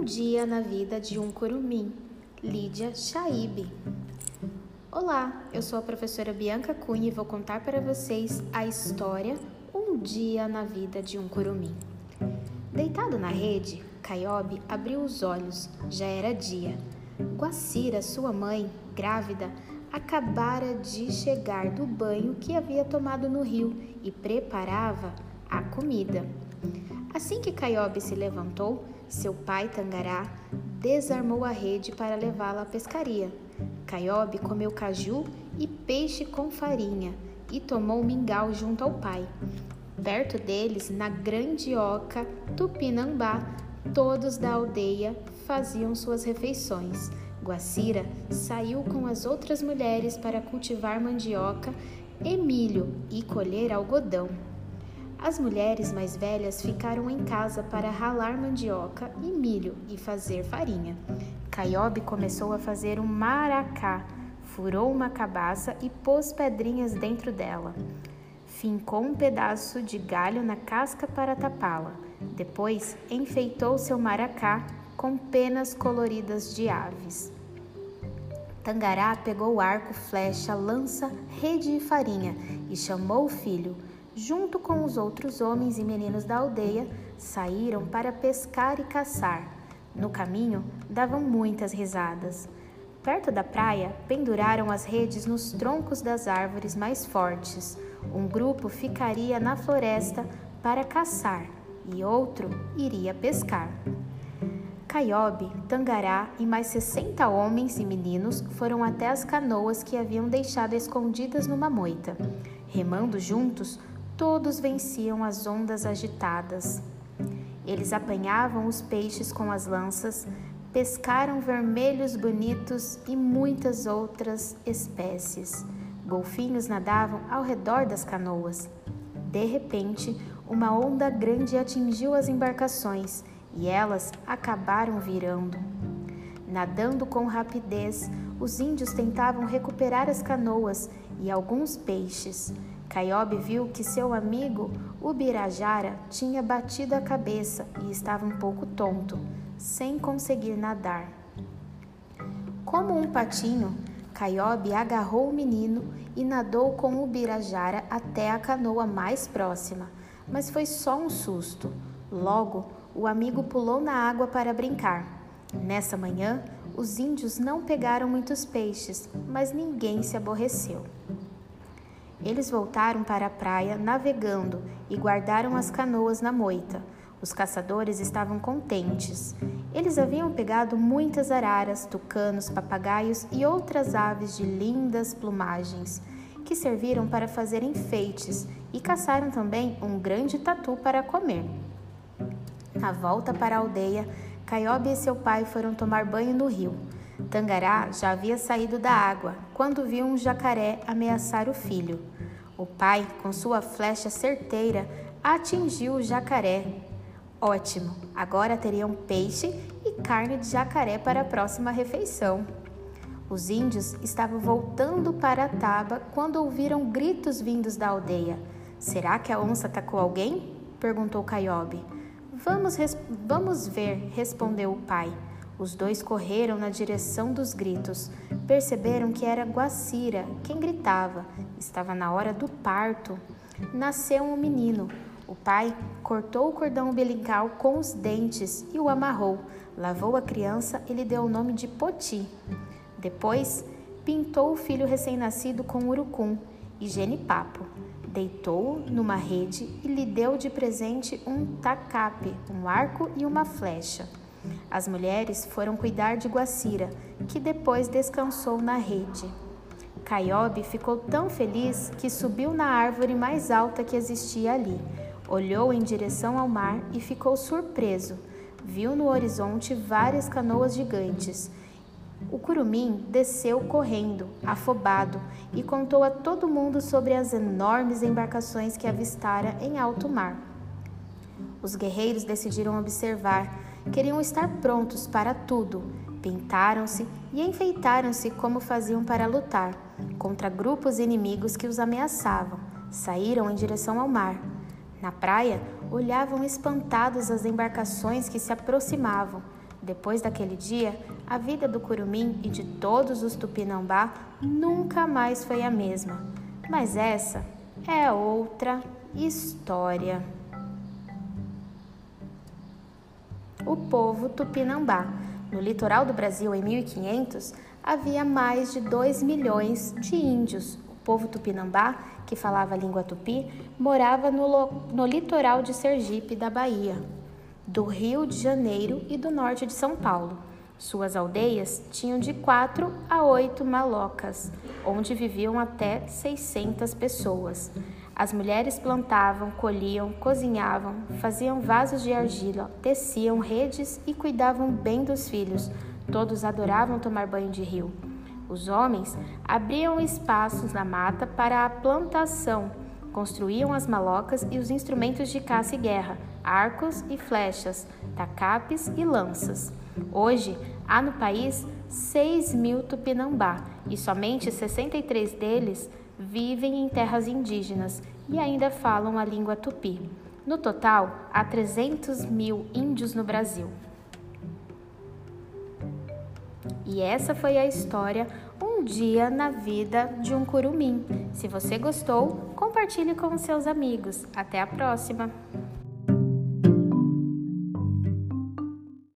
Um dia na vida de um curumim, Lídia Shaibe. Olá, eu sou a professora Bianca Cunha e vou contar para vocês a história Um dia na vida de um curumim. Deitado na rede, Caiobe abriu os olhos, já era dia. Guacira, sua mãe, grávida, acabara de chegar do banho que havia tomado no rio e preparava a comida. Assim que Caiobe se levantou, seu pai Tangará desarmou a rede para levá-la à pescaria. Caiobe comeu caju e peixe com farinha e tomou mingau junto ao pai. Perto deles, na grande oca Tupinambá, todos da aldeia faziam suas refeições. Guacira saiu com as outras mulheres para cultivar mandioca e milho e colher algodão. As mulheres mais velhas ficaram em casa para ralar mandioca e milho e fazer farinha. Caiobe começou a fazer um maracá, furou uma cabaça e pôs pedrinhas dentro dela. Fincou um pedaço de galho na casca para tapá-la. Depois enfeitou seu maracá com penas coloridas de aves. Tangará pegou arco, flecha, lança, rede e farinha e chamou o filho junto com os outros homens e meninos da aldeia, saíram para pescar e caçar. No caminho, davam muitas risadas. Perto da praia, penduraram as redes nos troncos das árvores mais fortes. Um grupo ficaria na floresta para caçar e outro iria pescar. Caiobe, Tangará e mais 60 homens e meninos foram até as canoas que haviam deixado escondidas numa moita. Remando juntos, todos venciam as ondas agitadas. Eles apanhavam os peixes com as lanças, pescaram vermelhos bonitos e muitas outras espécies. Golfinhos nadavam ao redor das canoas. De repente, uma onda grande atingiu as embarcações e elas acabaram virando. Nadando com rapidez, os índios tentavam recuperar as canoas e alguns peixes. Caiobe viu que seu amigo Ubirajara tinha batido a cabeça e estava um pouco tonto, sem conseguir nadar. Como um patinho, Caiobe agarrou o menino e nadou com Ubirajara até a canoa mais próxima, mas foi só um susto. Logo, o amigo pulou na água para brincar. Nessa manhã, os índios não pegaram muitos peixes, mas ninguém se aborreceu. Eles voltaram para a praia navegando e guardaram as canoas na moita. Os caçadores estavam contentes. Eles haviam pegado muitas araras, tucanos, papagaios e outras aves de lindas plumagens, que serviram para fazer enfeites, e caçaram também um grande tatu para comer. Na volta para a aldeia, Caiobe e seu pai foram tomar banho no rio. Tangará já havia saído da água quando viu um jacaré ameaçar o filho. O pai, com sua flecha certeira, atingiu o jacaré. Ótimo! Agora teriam peixe e carne de jacaré para a próxima refeição. Os índios estavam voltando para a taba quando ouviram gritos vindos da aldeia. Será que a onça atacou alguém? perguntou Caiobe. Vamos, vamos ver, respondeu o pai. Os dois correram na direção dos gritos. Perceberam que era Guacira quem gritava. Estava na hora do parto. Nasceu um menino. O pai cortou o cordão umbilical com os dentes e o amarrou. Lavou a criança e lhe deu o nome de Poti. Depois, pintou o filho recém-nascido com urucum e genipapo. Deitou-o numa rede e lhe deu de presente um tacape, um arco e uma flecha. As mulheres foram cuidar de Guacira, que depois descansou na rede. Caiobe ficou tão feliz que subiu na árvore mais alta que existia ali, olhou em direção ao mar e ficou surpreso. Viu no horizonte várias canoas gigantes. O curumim desceu correndo, afobado, e contou a todo mundo sobre as enormes embarcações que avistara em alto mar. Os guerreiros decidiram observar Queriam estar prontos para tudo. Pintaram-se e enfeitaram-se como faziam para lutar contra grupos inimigos que os ameaçavam. Saíram em direção ao mar. Na praia, olhavam espantados as embarcações que se aproximavam. Depois daquele dia, a vida do curumim e de todos os tupinambá nunca mais foi a mesma. Mas essa é outra história. O povo tupinambá. No litoral do Brasil, em 1500, havia mais de 2 milhões de índios. O povo tupinambá, que falava a língua tupi, morava no, no litoral de Sergipe, da Bahia do Rio de Janeiro e do norte de São Paulo. Suas aldeias tinham de quatro a oito malocas, onde viviam até 600 pessoas. As mulheres plantavam, colhiam, cozinhavam, faziam vasos de argila, teciam redes e cuidavam bem dos filhos. Todos adoravam tomar banho de rio. Os homens abriam espaços na mata para a plantação, construíam as malocas e os instrumentos de caça e guerra, arcos e flechas, tacapes e lanças. Hoje, há no país 6 mil tupinambá e somente 63 deles vivem em terras indígenas e ainda falam a língua tupi. No total, há 300 mil índios no Brasil. E essa foi a história Um Dia na Vida de um Curumim. Se você gostou, compartilhe com seus amigos. Até a próxima!